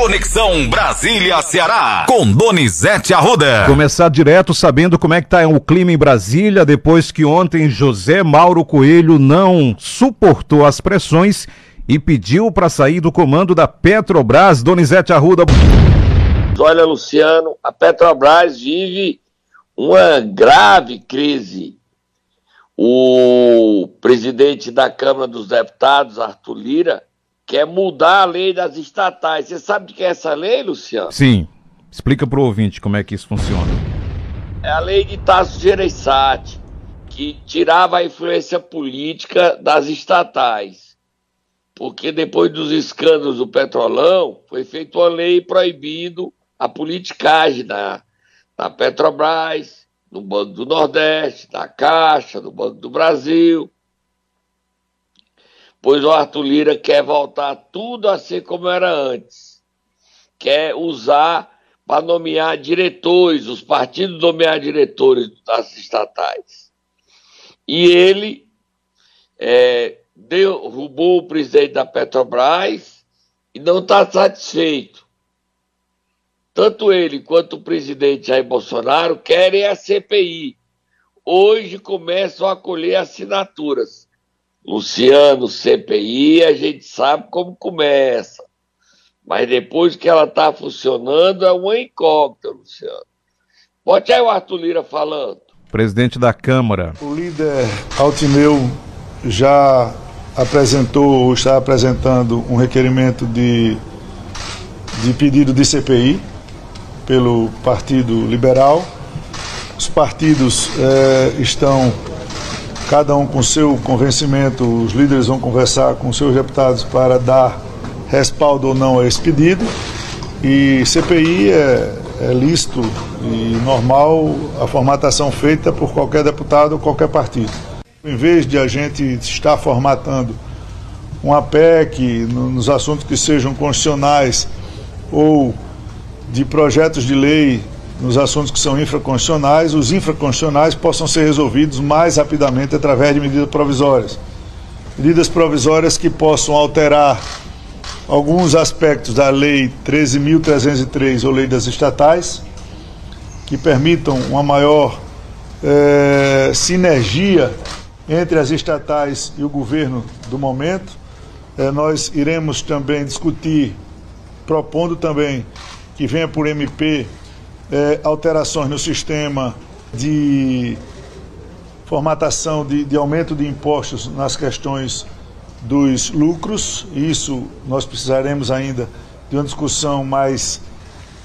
Conexão Brasília-Ceará, com Donizete Arruda. Começar direto sabendo como é que tá o clima em Brasília, depois que ontem José Mauro Coelho não suportou as pressões e pediu para sair do comando da Petrobras. Donizete Arruda. Olha, Luciano, a Petrobras vive uma grave crise. O presidente da Câmara dos Deputados, Arthur Lira, quer mudar a lei das estatais. Você sabe de que é essa lei, Luciano? Sim. Explica para o ouvinte como é que isso funciona. É a lei de Tasso Gereissati, que tirava a influência política das estatais. Porque depois dos escândalos do Petrolão, foi feita uma lei proibindo a politicagem na, na Petrobras, no Banco do Nordeste, na Caixa, no Banco do Brasil pois o Arthur Lira quer voltar tudo a ser como era antes. Quer usar para nomear diretores, os partidos nomear diretores das estatais. E ele é, derrubou o presidente da Petrobras e não está satisfeito. Tanto ele quanto o presidente Jair Bolsonaro querem a CPI. Hoje começam a colher assinaturas Luciano, CPI, a gente sabe como começa. Mas depois que ela está funcionando, é uma incógnita, Luciano. Bote aí o Arthur Lira falando. Presidente da Câmara. O líder Altineu já apresentou, ou está apresentando, um requerimento de, de pedido de CPI pelo Partido Liberal. Os partidos eh, estão cada um com seu convencimento, os líderes vão conversar com seus deputados para dar respaldo ou não a esse pedido. E CPI é, é lícito e normal a formatação feita por qualquer deputado ou qualquer partido. Em vez de a gente estar formatando uma PEC nos assuntos que sejam constitucionais ou de projetos de lei nos assuntos que são infraconstitucionais, os infraconstitucionais possam ser resolvidos mais rapidamente através de medidas provisórias. Medidas provisórias que possam alterar alguns aspectos da Lei 13.303 ou Lei das Estatais, que permitam uma maior eh, sinergia entre as estatais e o governo do momento. Eh, nós iremos também discutir, propondo também que venha por MP é, alterações no sistema de formatação de, de aumento de impostos nas questões dos lucros. Isso nós precisaremos ainda de uma discussão mais,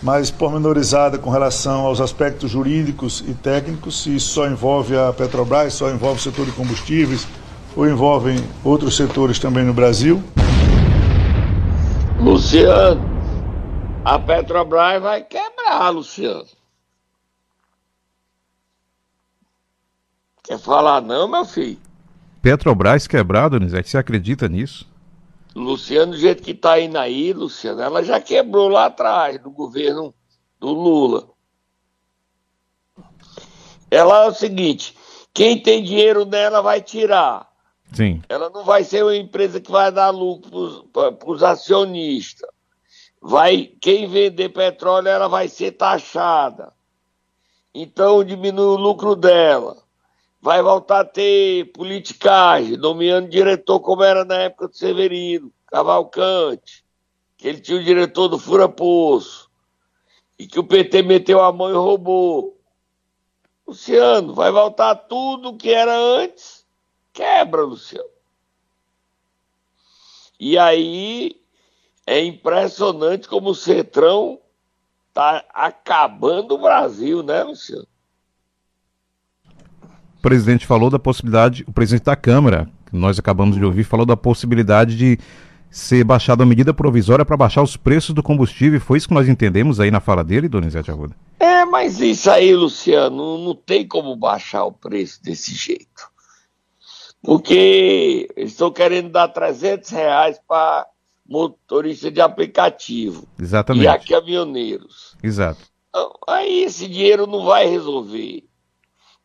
mais pormenorizada com relação aos aspectos jurídicos e técnicos, se isso só envolve a Petrobras, só envolve o setor de combustíveis ou envolvem outros setores também no Brasil. Luciano, a Petrobras vai quebrar, Luciano. Quer falar não, meu filho? Petrobras quebrado, Nizete, você acredita nisso? Luciano, do jeito que tá indo aí, Luciano, ela já quebrou lá atrás, no governo do Lula. Ela é o seguinte, quem tem dinheiro nela vai tirar. Sim. Ela não vai ser uma empresa que vai dar lucro para os acionistas vai quem vender petróleo ela vai ser taxada. Então diminui o lucro dela. Vai voltar a ter politicagem, nomeando diretor como era na época do Severino, Cavalcante, que ele tinha o diretor do Fura Poço, e que o PT meteu a mão e roubou. Luciano, vai voltar tudo que era antes, quebra, Luciano. E aí é impressionante como o Centrão está acabando o Brasil, né, Luciano? O presidente falou da possibilidade, o presidente da Câmara, que nós acabamos de ouvir, falou da possibilidade de ser baixada a medida provisória para baixar os preços do combustível. Foi isso que nós entendemos aí na fala dele, Donizete Arruda? É, mas isso aí, Luciano, não tem como baixar o preço desse jeito. Porque eles estão querendo dar 300 reais para motorista de aplicativo. Exatamente. E a caminhoneiros. Exato. Então, aí esse dinheiro não vai resolver.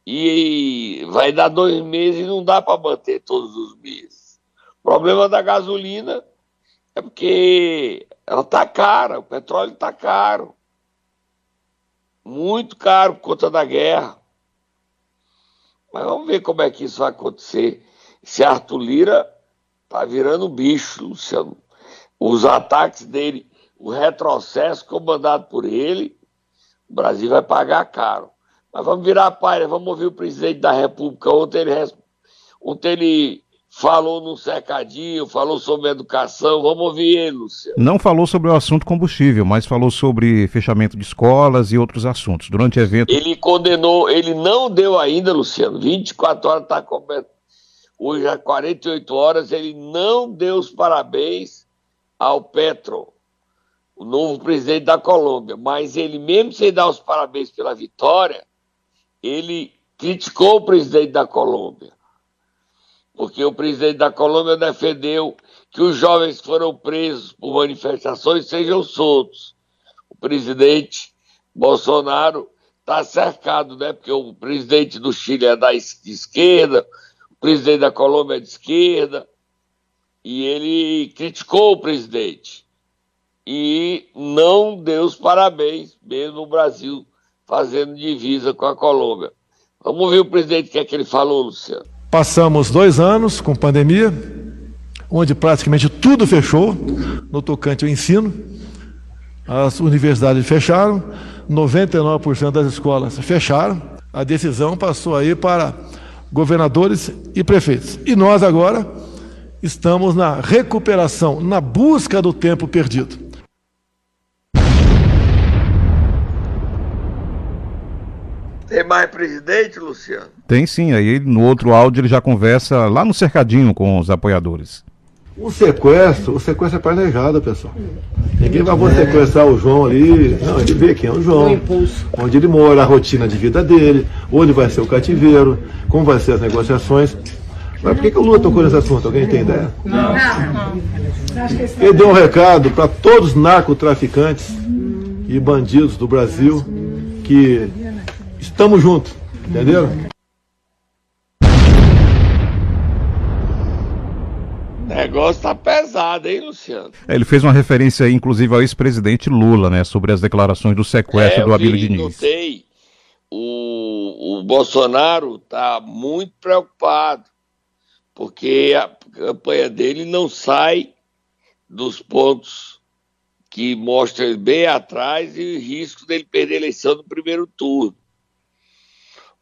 E vai dar dois meses e não dá para manter todos os meses. O problema da gasolina é porque Ela está cara, o petróleo está caro. Muito caro por conta da guerra. Mas vamos ver como é que isso vai acontecer. Se Arthur Lira tá virando bicho, Luciano. Os ataques dele, o retrocesso comandado por ele, o Brasil vai pagar caro. Mas vamos virar a página, vamos ouvir o presidente da República. Ontem ele, ontem ele falou no cercadinho, falou sobre educação. Vamos ouvir ele, Luciano. Não falou sobre o assunto combustível, mas falou sobre fechamento de escolas e outros assuntos. Durante o evento. Ele condenou, ele não deu ainda, Luciano. 24 horas está coberto. Hoje, às 48 horas, ele não deu os parabéns ao Petro, o novo presidente da Colômbia. Mas ele, mesmo sem dar os parabéns pela vitória, ele criticou o presidente da Colômbia, porque o presidente da Colômbia defendeu que os jovens que foram presos por manifestações sejam soltos. O presidente Bolsonaro está cercado, né? Porque o presidente do Chile é da esquerda, o presidente da Colômbia é de esquerda, e ele criticou o presidente e não deu os parabéns, mesmo o Brasil fazendo divisa com a Colômbia. Vamos ver o presidente o que é que ele falou, Luciano. Passamos dois anos com pandemia, onde praticamente tudo fechou no tocante ao ensino. As universidades fecharam, 99% das escolas fecharam. A decisão passou aí para governadores e prefeitos. E nós agora estamos na recuperação, na busca do tempo perdido. Tem mais presidente, Luciano? Tem sim, aí no outro áudio ele já conversa lá no cercadinho com os apoiadores. O sequestro, o sequestro é planejado, pessoal. Ninguém vai sequestrar o João ali. Não, ele vê quem é o João, onde ele mora, a rotina de vida dele, onde vai ser o cativeiro, como vai ser as negociações. Mas por que, que o Lula tocou nesse assunto? Alguém tem ideia? Não. Ele deu um recado para todos os narcotraficantes e bandidos do Brasil que Estamos juntos, entendeu? O negócio tá pesado, hein, Luciano? É, ele fez uma referência aí, inclusive, ao ex-presidente Lula, né? Sobre as declarações do sequestro é, do Abílio Diniz. Notei. O, o Bolsonaro tá muito preocupado, porque a campanha dele não sai dos pontos que mostram ele bem atrás e o risco dele perder a eleição no primeiro turno.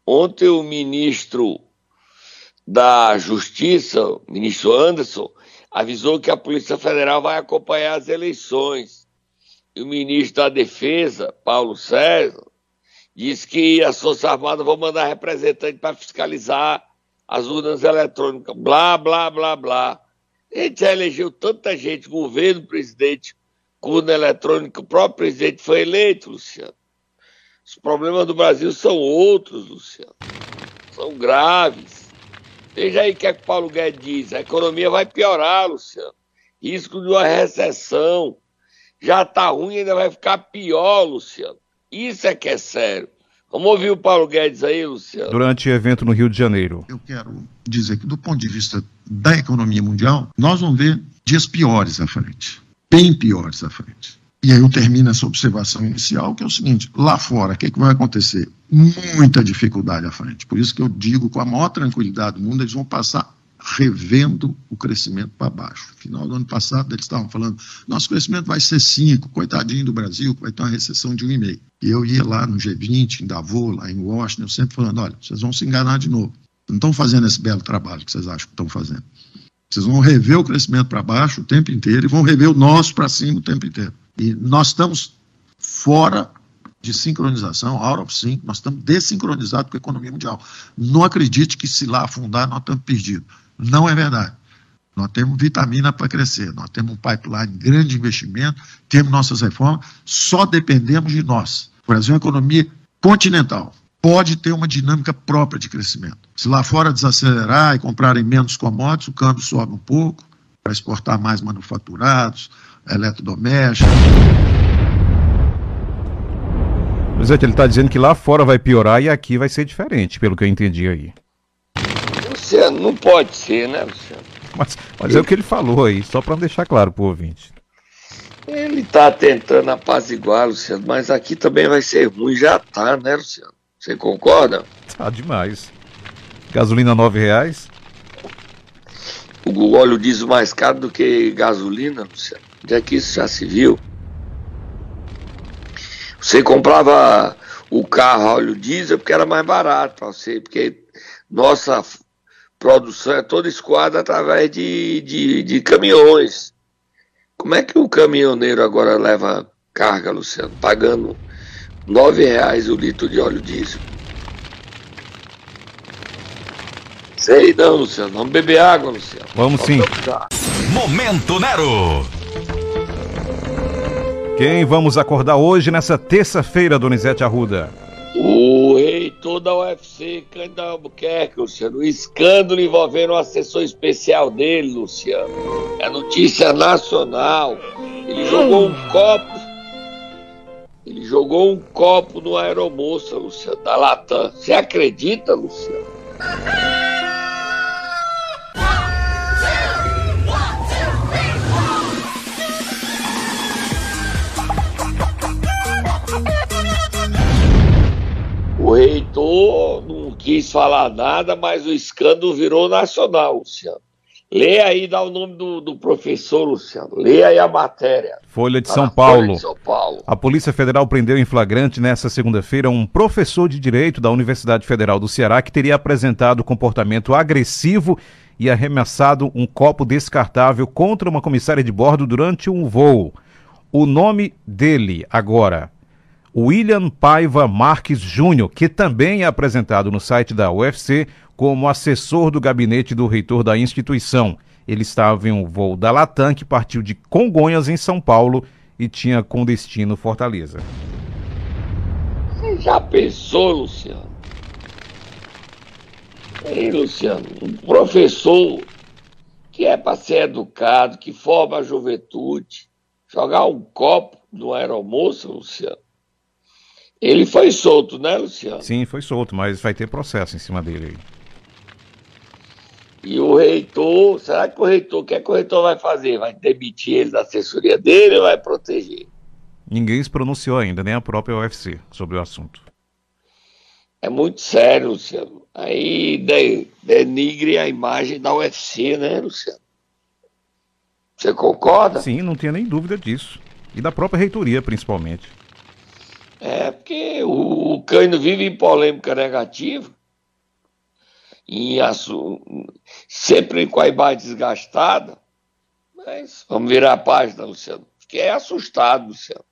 Ontem o ministro da Justiça, o ministro Anderson, avisou que a Polícia Federal vai acompanhar as eleições. E o ministro da Defesa, Paulo César, disse que as Forças Armadas vão mandar representante para fiscalizar as urnas eletrônicas, blá, blá, blá, blá. A gente já elegeu tanta gente, governo, presidente, com urna eletrônica, o próprio presidente foi eleito, Luciano. Os problemas do Brasil são outros, Luciano. São graves. Veja aí o que, é que Paulo Guedes diz. A economia vai piorar, Luciano. Risco de uma recessão. Já está ruim, ainda vai ficar pior, Luciano. Isso é que é sério. Vamos ouvir o Paulo Guedes aí, Luciano. Durante o evento no Rio de Janeiro. Eu quero dizer que, do ponto de vista da economia mundial, nós vamos ver dias piores à frente. Bem piores à frente. E aí eu termino essa observação inicial, que é o seguinte: lá fora, o que, é que vai acontecer? Muita dificuldade à frente. Por isso que eu digo, com a maior tranquilidade do mundo, eles vão passar revendo o crescimento para baixo. Final do ano passado, eles estavam falando: nosso crescimento vai ser 5, coitadinho do Brasil, vai ter uma recessão de 1,5. E eu ia lá no G20, em Davos, lá em Washington, sempre falando: olha, vocês vão se enganar de novo. Não estão fazendo esse belo trabalho que vocês acham que estão fazendo. Vocês vão rever o crescimento para baixo o tempo inteiro e vão rever o nosso para cima o tempo inteiro. E nós estamos fora de sincronização, out of sync, nós estamos desincronizados com a economia mundial. Não acredite que se lá afundar nós estamos perdidos. Não é verdade. Nós temos vitamina para crescer, nós temos um pipeline de grande investimento, temos nossas reformas, só dependemos de nós. O Brasil é uma economia continental, pode ter uma dinâmica própria de crescimento. Se lá fora desacelerar e comprarem menos commodities, o câmbio sobe um pouco, para exportar mais manufaturados, eletrodomésticos. Presidente, ele está dizendo que lá fora vai piorar e aqui vai ser diferente, pelo que eu entendi aí. Luciano, não pode ser, né, Luciano? Mas, mas é o que ele falou aí, só para deixar claro para o ouvinte. Ele está tentando apaziguar, Luciano, mas aqui também vai ser ruim, já tá, né, Luciano? Você concorda? Tá demais. Gasolina nove reais? O óleo diesel mais caro do que gasolina, Luciano. Onde é que isso já se viu? Você comprava o carro óleo diesel porque era mais barato para você, porque nossa produção é toda escoada através de, de, de caminhões. Como é que o caminhoneiro agora leva carga, Luciano, pagando nove reais o litro de óleo diesel? Sei não, Luciano. Vamos beber água, Luciano. Vamos sim. Momento Nero. Quem vamos acordar hoje nessa terça-feira, Donizete Arruda? O reitor da UFC, Cândido Albuquerque, Luciano. O escândalo envolvendo o assessor especial dele, Luciano. É notícia nacional. Ele jogou um copo. Ele jogou um copo no aeromoça, Luciano, da Latam. Você acredita, Luciano? O reitor não quis falar nada, mas o escândalo virou nacional, Luciano. Lê aí, dá o nome do, do professor, Luciano. Lê aí a matéria. Folha de Tá São Paulo. Folha de São Paulo. A Polícia Federal prendeu em flagrante nesta segunda-feira um professor de direito da Universidade Federal do Ceará que teria apresentado comportamento agressivo e arremessado um copo descartável contra uma comissária de bordo durante um voo. O nome dele agora, William Paiva Marques Júnior, que também é apresentado no site da UFC como assessor do gabinete do reitor da instituição. Ele estava em um voo da Latam que partiu de Congonhas, em São Paulo, e tinha com destino Fortaleza. Você já pensou, Luciano? Ei, Luciano, um professor que é para ser educado, que forma a juventude, jogar um copo no aeromoço, Luciano. Ele foi solto, né, Luciano? Sim, foi solto, mas vai ter processo em cima dele aí. E o reitor, será que o reitor, o que é que o reitor vai fazer? Vai demitir ele da assessoria dele ou vai proteger? Ninguém se pronunciou ainda, nem a própria UFC, sobre o assunto. É muito sério, Luciano. Aí de- denigre a imagem da UFC, né, Luciano? Você concorda? Sim, não tinha nem dúvida disso. E da própria reitoria, principalmente. É, porque o, o Cândido vive em polêmica negativa, em sempre com a imagem desgastada, mas vamos virar a página, Luciano. Fiquei assustado, Luciano.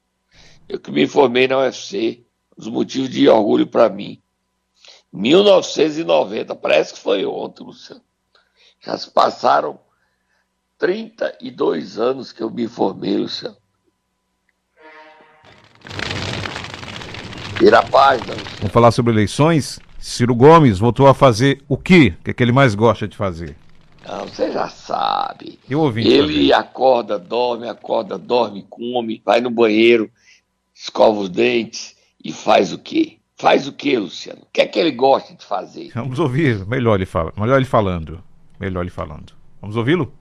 Eu que me formei na UFC, os motivos de orgulho para mim. 1990, parece que foi ontem, Luciano. Já se passaram 32 anos que eu me formei, Luciano. Vira a página, Luciano. Vamos falar sobre eleições. Ciro Gomes voltou a fazer o quê? O que, é que ele mais gosta de fazer? Não, você já sabe. Eu ouvi Ele acorda, dorme, acorda, dorme, come, vai no banheiro, escova os dentes e faz o quê? Faz o quê, Luciano? O que é que ele gosta de fazer? Vamos ouvir. Melhor ele, fala, melhor ele falando. Melhor ele falando. Vamos ouvi-lo?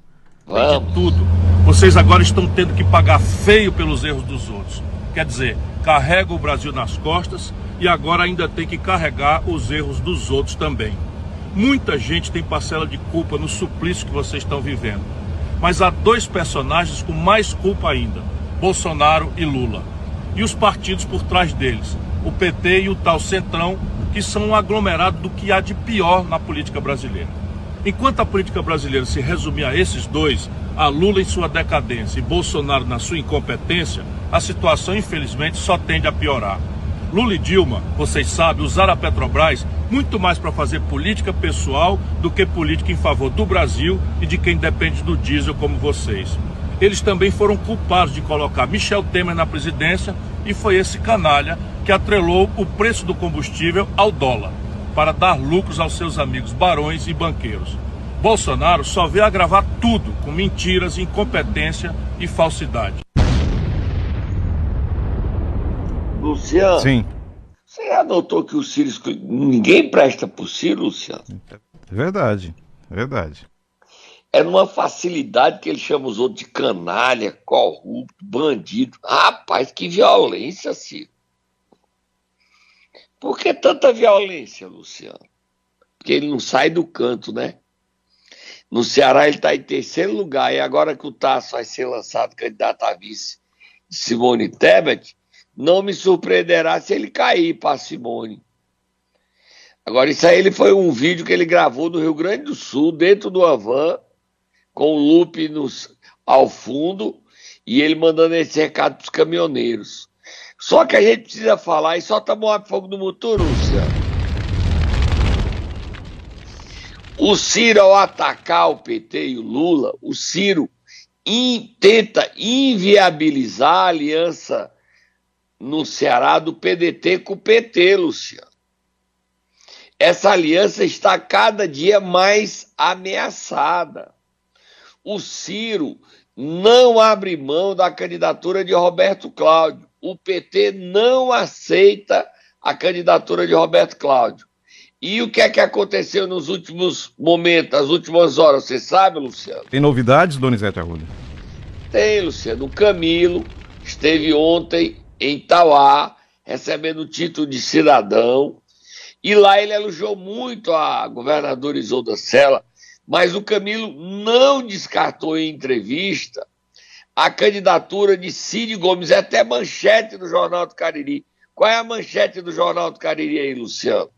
Vamos. tudo. Vocês agora estão tendo que pagar feio pelos erros dos outros. Quer dizer, carrega o Brasil nas costas e agora ainda tem que carregar os erros dos outros também. Muita gente tem parcela de culpa no suplício que vocês estão vivendo. Mas há dois personagens com mais culpa ainda: Bolsonaro e Lula. E os partidos por trás deles, o PT e o tal Centrão, que são um aglomerado do que há de pior na política brasileira. Enquanto a política brasileira se resumir a esses dois, a Lula em sua decadência e Bolsonaro na sua incompetência, a situação infelizmente só tende a piorar. Lula e Dilma, vocês sabem, usaram a Petrobras muito mais para fazer política pessoal do que política em favor do Brasil e de quem depende do diesel como vocês. Eles também foram culpados de colocar Michel Temer na presidência e foi esse canalha que atrelou o preço do combustível ao dólar para dar lucros aos seus amigos barões e banqueiros. Bolsonaro só vê agravar tudo com mentiras, incompetência e falsidade. Luciano, Sim. você já notou que o Ciro. esco- Ninguém presta pro Ciro, Luciano? É verdade. É verdade. é numa facilidade que ele chama os outros de canalha, corrupto, bandido. Rapaz, que violência, Ciro. Por que tanta violência, Luciano? Porque ele não sai do canto, né? No Ceará ele está em terceiro lugar, e agora que o Tasso vai ser lançado candidato a vice de Simone Tebet, não me surpreenderá se ele cair para Simone. Agora, isso aí ele foi um vídeo que ele gravou no Rio Grande do Sul, dentro do Avan, com o loop nos, ao fundo, e ele mandando esse recado para os caminhoneiros. Só que a gente precisa falar, e só tomar fogo no motor, Luciano. O Ciro, ao atacar o PT e o Lula, o Ciro in, tenta inviabilizar a aliança no Ceará do PDT com o PT, Luciano. Essa aliança está cada dia mais ameaçada. O Ciro não abre mão da candidatura de Roberto Cláudio. O PT não aceita a candidatura de Roberto Cláudio. E o que é que aconteceu nos últimos momentos, nas últimas horas? Você sabe, Luciano? Tem novidades, Donizete Arruda? Tem, Luciano. O Camilo esteve ontem em Tauá, recebendo o título de cidadão. E lá ele elogiou muito a governadora Isolda Sela, mas o Camilo não descartou em entrevista a candidatura de Cid Gomes, é até manchete do Jornal do Cariri. Qual é a manchete do Jornal do Cariri aí, Luciano?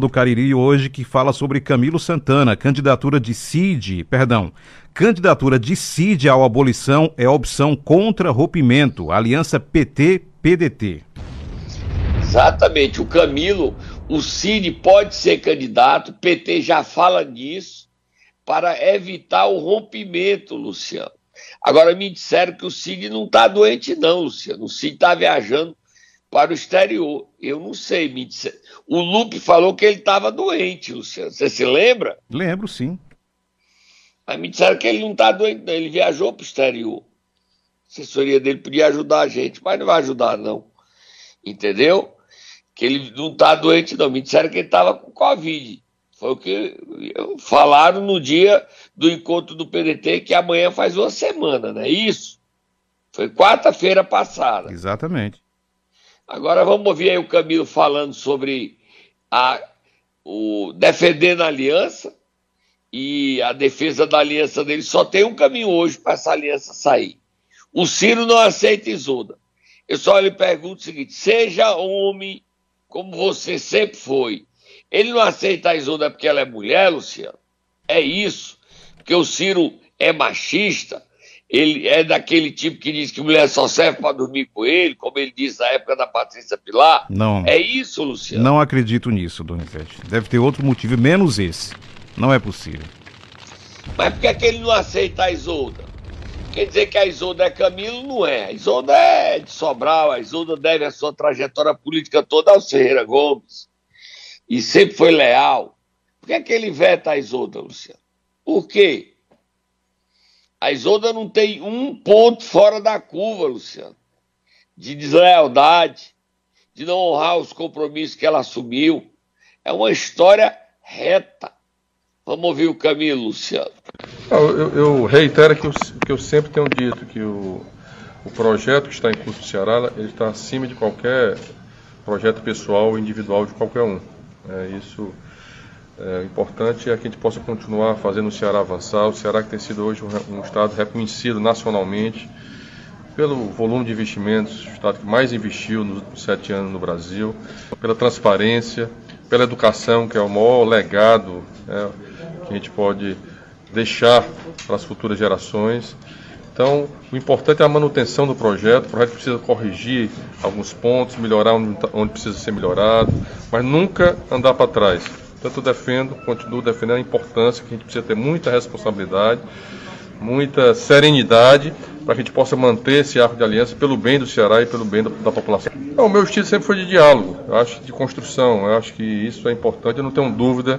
do Cariri hoje que fala sobre Camilo Santana, candidatura de Cid, perdão, candidatura de Cid à abolição é opção contra rompimento, aliança PT-PDT. Exatamente, o Camilo, o Cid pode ser candidato, PT já fala nisso, para evitar o rompimento, Luciano. Agora me disseram que o Cid não está doente não, Luciano, o Cid está viajando para o exterior. Eu não sei, me disse... o Lupe falou que ele estava doente, Luciano. Você se lembra? Lembro, sim. Mas me disseram que ele não está doente, não. Ele viajou para o exterior. A assessoria dele podia ajudar a gente, mas não vai ajudar, não. Entendeu? Que ele não está doente, não. Me disseram que ele estava com Covid. Foi o que falaram no dia do encontro do PDT, que amanhã faz uma semana, não é isso? Foi quarta-feira passada. Exatamente. Agora vamos ouvir aí o Camilo falando sobre a, o defendendo a aliança e a defesa da aliança dele. Só tem um caminho hoje para essa aliança sair. O Ciro não aceita Isolda. Eu só lhe pergunto o seguinte: seja homem como você sempre foi. Ele não aceita a Isolda porque ela é mulher, Luciano? É isso. Porque o Ciro é machista ele é daquele tipo que diz que mulher só serve para dormir com ele, como ele disse na época da Patrícia Pilar. Não. É isso, Luciano? Não acredito nisso, Donizete. Deve ter outro motivo, menos esse. Não é possível. Mas por que, é que ele não aceita a Isolda? Quer dizer que a Isolda é Camilo? Não é. A Isolda é de Sobral, a Isolda deve a sua trajetória política toda ao Ferreira Gomes. E sempre foi leal. Por que, é que ele veta a Isolda, Luciano? Por quê? A Isolda não tem um ponto fora da curva, Luciano, de deslealdade, de não honrar os compromissos que ela assumiu. É uma história reta. Vamos ouvir o Camilo, Luciano. Eu, eu reitero que eu, que eu sempre tenho dito que o, o projeto que está em curso no Ceará ele está acima de qualquer projeto pessoal ou individual de qualquer um. É, isso é, importante é que a gente possa continuar fazendo o Ceará avançar. O Ceará que tem sido hoje um, estado reconhecido nacionalmente pelo volume de investimentos, o estado que mais investiu nos sete anos no Brasil, pela transparência, pela educação, que é o maior legado né, que a gente pode deixar para as futuras gerações. Então, o importante é a manutenção do projeto. O projeto precisa corrigir alguns pontos, melhorar onde, onde precisa ser melhorado, mas nunca andar para trás. Portanto, eu defendo, continuo defendendo a importância que a gente precisa ter muita responsabilidade, muita serenidade para que a gente possa manter esse arco de aliança pelo bem do Ceará e pelo bem da, da população. o meu estilo sempre foi de diálogo, eu acho de construção, eu acho que isso é importante, eu não tenho dúvida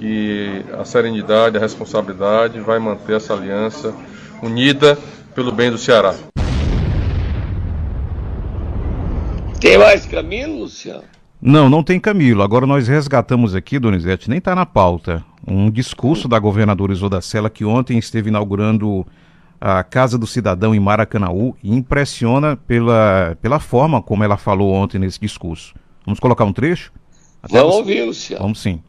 que a serenidade, a responsabilidade vai manter essa aliança unida pelo bem do Ceará. Tem mais caminho, Luciano? Não, não tem Camilo. Agora nós resgatamos aqui, Donizete, nem está na pauta, um discurso da governadora Isolda Sela, que ontem esteve inaugurando a Casa do Cidadão em Maracanaú e impressiona pela, pela forma como ela falou ontem nesse discurso. Vamos colocar um trecho? Até Vamos você... ouvir, Luciano. Vamos sim.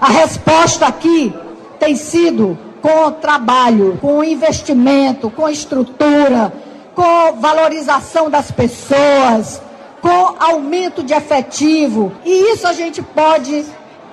A resposta aqui tem sido com trabalho, com investimento, com estrutura, com valorização das pessoas, com aumento de efetivo. E isso a gente pode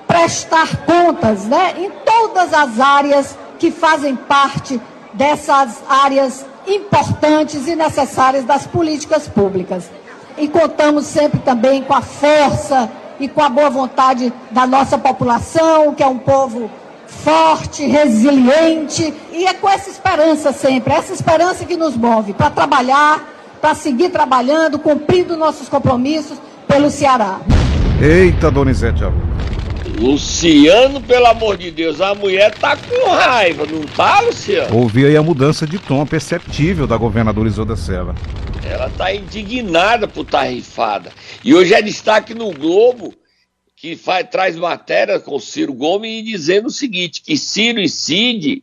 prestar contas né, em todas as áreas que fazem parte dessas áreas importantes e necessárias das políticas públicas. E contamos sempre também com a força e com a boa vontade da nossa população, que é um povo forte, resiliente, e é com essa esperança sempre, essa esperança que nos move para trabalhar, para seguir trabalhando, cumprindo nossos compromissos pelo Ceará. Eita, Donizete Luciano, pelo amor de Deus, a mulher tá com raiva, não tá, Luciano? Ouvi aí a mudança de tom perceptível da governadora Isolda Sela. Ela tá indignada por estar tá rifada. E hoje é destaque no Globo que faz, traz matéria com Ciro Gomes dizendo o seguinte: que Ciro e Cid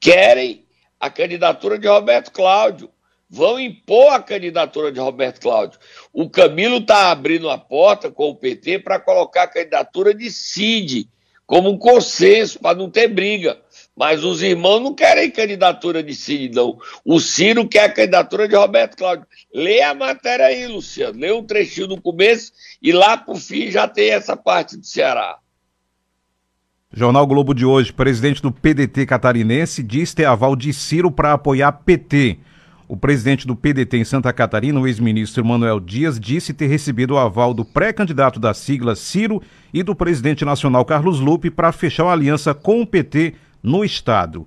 querem a candidatura de Roberto Cláudio vão impor a candidatura de Roberto Cláudio. O Camilo está abrindo a porta com o PT para colocar a candidatura de Cid como um consenso, para não ter briga. Mas os irmãos não querem candidatura de Cid, não. O Ciro quer a candidatura de Roberto Cláudio. Lê a matéria aí, Luciano. Lê um trechinho no começo e lá para o fim já tem essa parte do Ceará. Jornal Globo de hoje, presidente do PDT catarinense diz ter aval de Ciro para apoiar PT. O presidente do PDT em Santa Catarina, o ex-ministro Manuel Dias, disse ter recebido o aval do pré-candidato da sigla Ciro e do presidente nacional Carlos Lupe para fechar uma aliança com o PT no estado.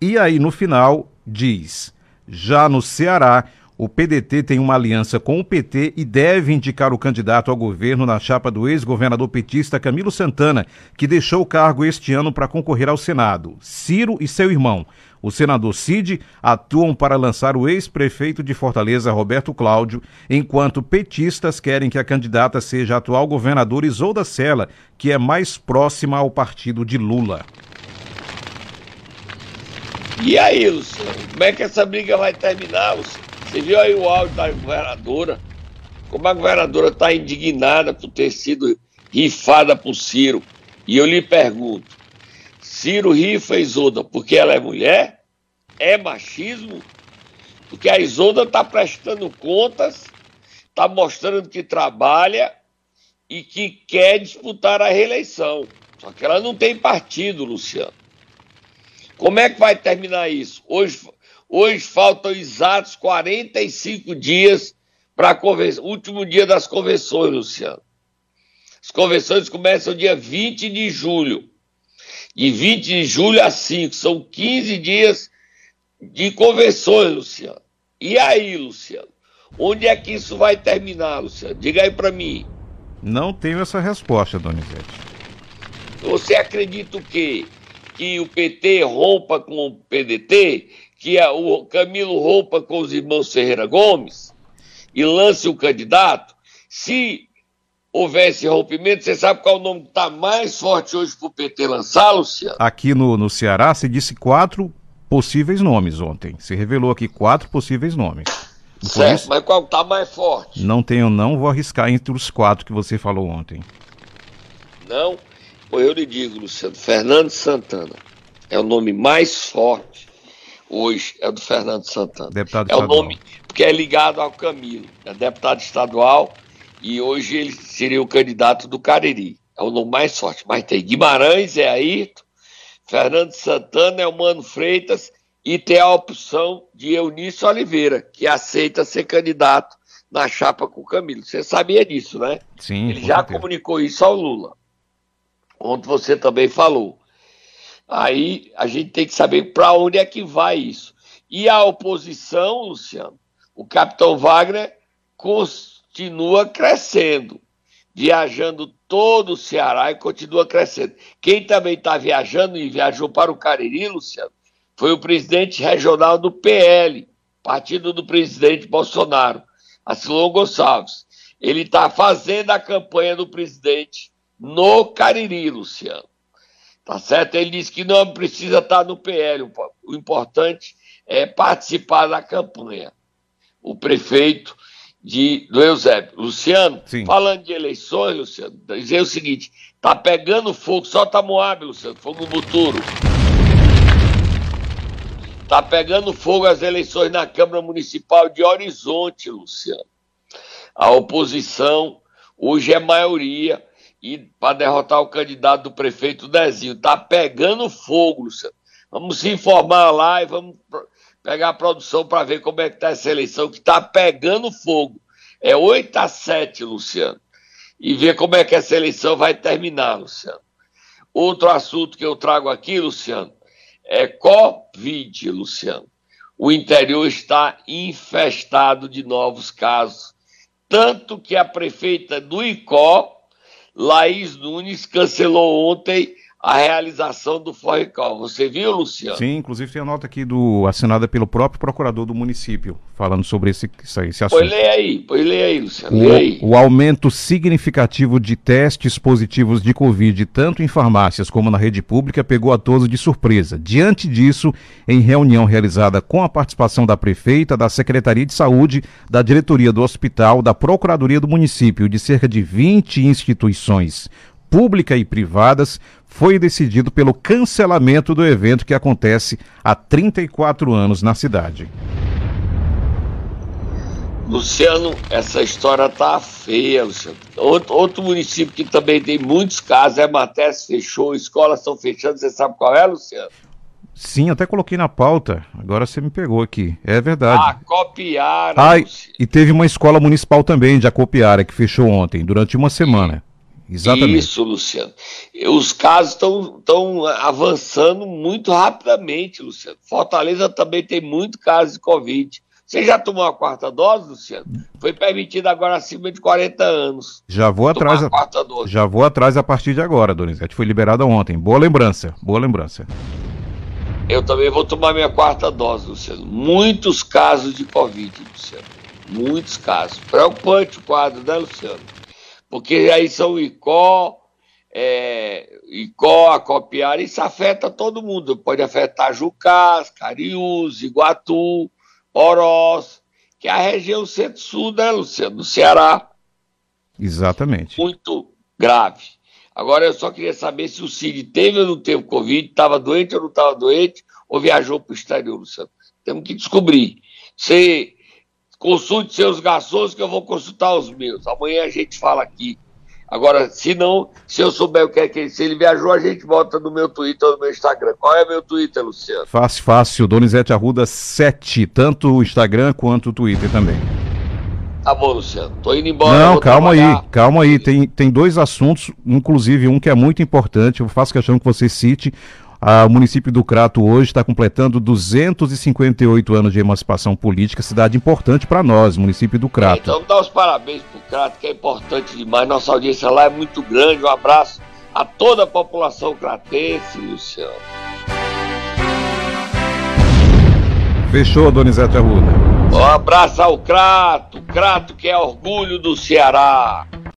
E aí, no final, diz: já no Ceará, o PDT tem uma aliança com o PT e deve indicar o candidato ao governo na chapa do ex-governador petista Camilo Santana, que deixou o cargo este ano para concorrer ao Senado. Ciro e seu irmão o senador Cid atuam para lançar o ex-prefeito de Fortaleza, Roberto Cláudio, enquanto petistas querem que a candidata seja a atual governadora Isolda Sela, que é mais próxima ao partido de Lula. E aí, Luciano, como é que essa briga vai terminar, Luciano? Você viu aí o áudio da governadora? Como a governadora está indignada por ter sido rifada por Ciro. E eu lhe pergunto, Ciro rifa Isolda porque ela é mulher? é machismo, porque a Isolda está prestando contas, está mostrando que trabalha e que quer disputar a reeleição. Só que ela não tem partido, Luciano. Como é que vai terminar isso? Hoje, hoje faltam exatos 45 dias para a último dia das convenções, Luciano. As convenções começam dia 20 de julho. De 20 de julho a 5, são 15 dias de convenções, Luciano. E aí, Luciano? Onde é que isso vai terminar, Luciano? Diga aí para mim. Não tenho essa resposta, Donizete. Você acredita o quê? Que o PT rompa com o PDT? Que o Camilo rompa com os irmãos Ferreira Gomes? E lance o candidato? Se houvesse rompimento, você sabe qual é o nome que está mais forte hoje para o PT lançar, Luciano? Aqui no, no Ceará se disse quatro possíveis nomes ontem. Se revelou aqui quatro possíveis nomes. certo, isso, mas qual está mais forte? Não tenho, não vou arriscar entre os quatro que você falou ontem. Não? Pois eu lhe digo, Luciano, Fernando Santana é o nome mais forte hoje, é o do Fernando Santana. Deputado é estadual. o nome, porque é ligado ao Camilo, é deputado estadual e hoje ele seria o candidato do Cariri. É o nome mais forte. Mas tem Guimarães, é Ayrton, Fernando Santana é o Mano Freitas e tem a opção de Eunício Oliveira, que aceita ser candidato na chapa com o Camilo. Você sabia disso, né? Sim. Ele já certeza. comunicou isso ao Lula. Ontem você também falou. Aí a gente tem que saber para onde é que vai isso. E a oposição, Luciano, o capitão Wagner continua crescendo viajando todo o Ceará e continua crescendo. Quem também está viajando e viajou para o Cariri, Luciano, foi o presidente regional do PL, partido do presidente Bolsonaro, Asilon Gonçalves. Ele está fazendo a campanha do presidente no Cariri, Luciano. Tá certo? Ele disse que não precisa estar no PL. O importante é participar da campanha. O prefeito de, do Eusébio. Luciano, Sim. falando de eleições, Luciano, dizer o seguinte: tá pegando fogo, solta Moab, Luciano, fogo no Buturo. Tá pegando fogo as eleições na Câmara Municipal de Horizonte, Luciano. A oposição hoje é maioria e para derrotar o candidato do prefeito Dezinho. Tá pegando fogo, Luciano. Vamos se informar lá e vamos pegar a produção para ver como é que tá essa eleição, que tá pegando fogo. É 8 a 7, Luciano. E ver como é que essa eleição vai terminar, Luciano. Outro assunto que eu trago aqui, Luciano, é Covid, Luciano. O interior está infestado de novos casos. Tanto que a prefeita do ICó, Laís Nunes, cancelou ontem a realização do Forricó. Você viu, Luciano? Sim, inclusive tem a nota aqui do assinada pelo próprio procurador do município, falando sobre esse, esse, assunto. Pois lê aí, pois lê aí, Luciano. Lê aí. O, o aumento significativo de testes positivos de Covid, tanto em farmácias como na rede pública, pegou a todos de surpresa. Diante disso, em reunião realizada com a participação da prefeita, da Secretaria de Saúde, da diretoria do hospital, da Procuradoria do município, e de cerca de 20 instituições públicas e privadas, foi decidido pelo cancelamento do evento que acontece há 34 anos na cidade. Luciano, essa história tá feia, Luciano. Outro, outro município que também tem muitos casos é Matés, fechou, escolas estão fechando. Você sabe qual é, Luciano? Sim, até coloquei na pauta. Agora você me pegou aqui. É verdade. Ah, copiaram. Ah, e teve uma escola municipal também de Acopiara que fechou ontem, durante uma semana. Exatamente. Isso, Luciano. Os casos estão avançando muito rapidamente, Luciano. Fortaleza também tem muito caso de Covid. Você já tomou a quarta dose, Luciano? Foi permitido agora acima de 40 anos. Já vou atrás. a quarta dose. Já vou atrás a partir de agora, Donizete. Foi liberada ontem. Boa lembrança. Boa lembrança. Eu também vou tomar minha quarta dose, Luciano. Muitos casos de Covid, Luciano. Muitos casos. Preocupante o quadro, né, Luciano? Porque aí são ICó, é, ICó, Acopiara, isso afeta todo mundo. Pode afetar Jucás, Cariús, Iguatu, Oroz, que é a região centro-sul, né, Luciano? Do Ceará Exatamente. muito grave. Agora eu só queria saber se o Cid teve ou não teve Covid, estava doente ou não estava doente, ou viajou para o exterior, Luciano. Temos que descobrir. Você consulte seus garçons que eu vou consultar os meus. Amanhã a gente fala aqui. Agora, se não, se eu souber o que é que ele, se ele viajou, a gente bota no meu Twitter ou no meu Instagram. Qual é meu Twitter, Luciano? Fácil, fácil. Donizete Arruda 7, tanto o Instagram quanto o Twitter também. Tá bom, Luciano. Tô indo embora. Não, calma aí, trabalhar. calma aí. Tem, tem dois assuntos, inclusive um que é muito importante. Eu faço questão que você cite. O município do Crato hoje está completando 258 anos de emancipação política, cidade importante para nós, município do Crato. Então, dá os parabéns pro Crato, que é importante demais. Nossa audiência lá é muito grande. Um abraço a toda a população cratense, Luciano. Fechou, Donizete Arruda. Um abraço ao Crato, Crato que é orgulho do Ceará.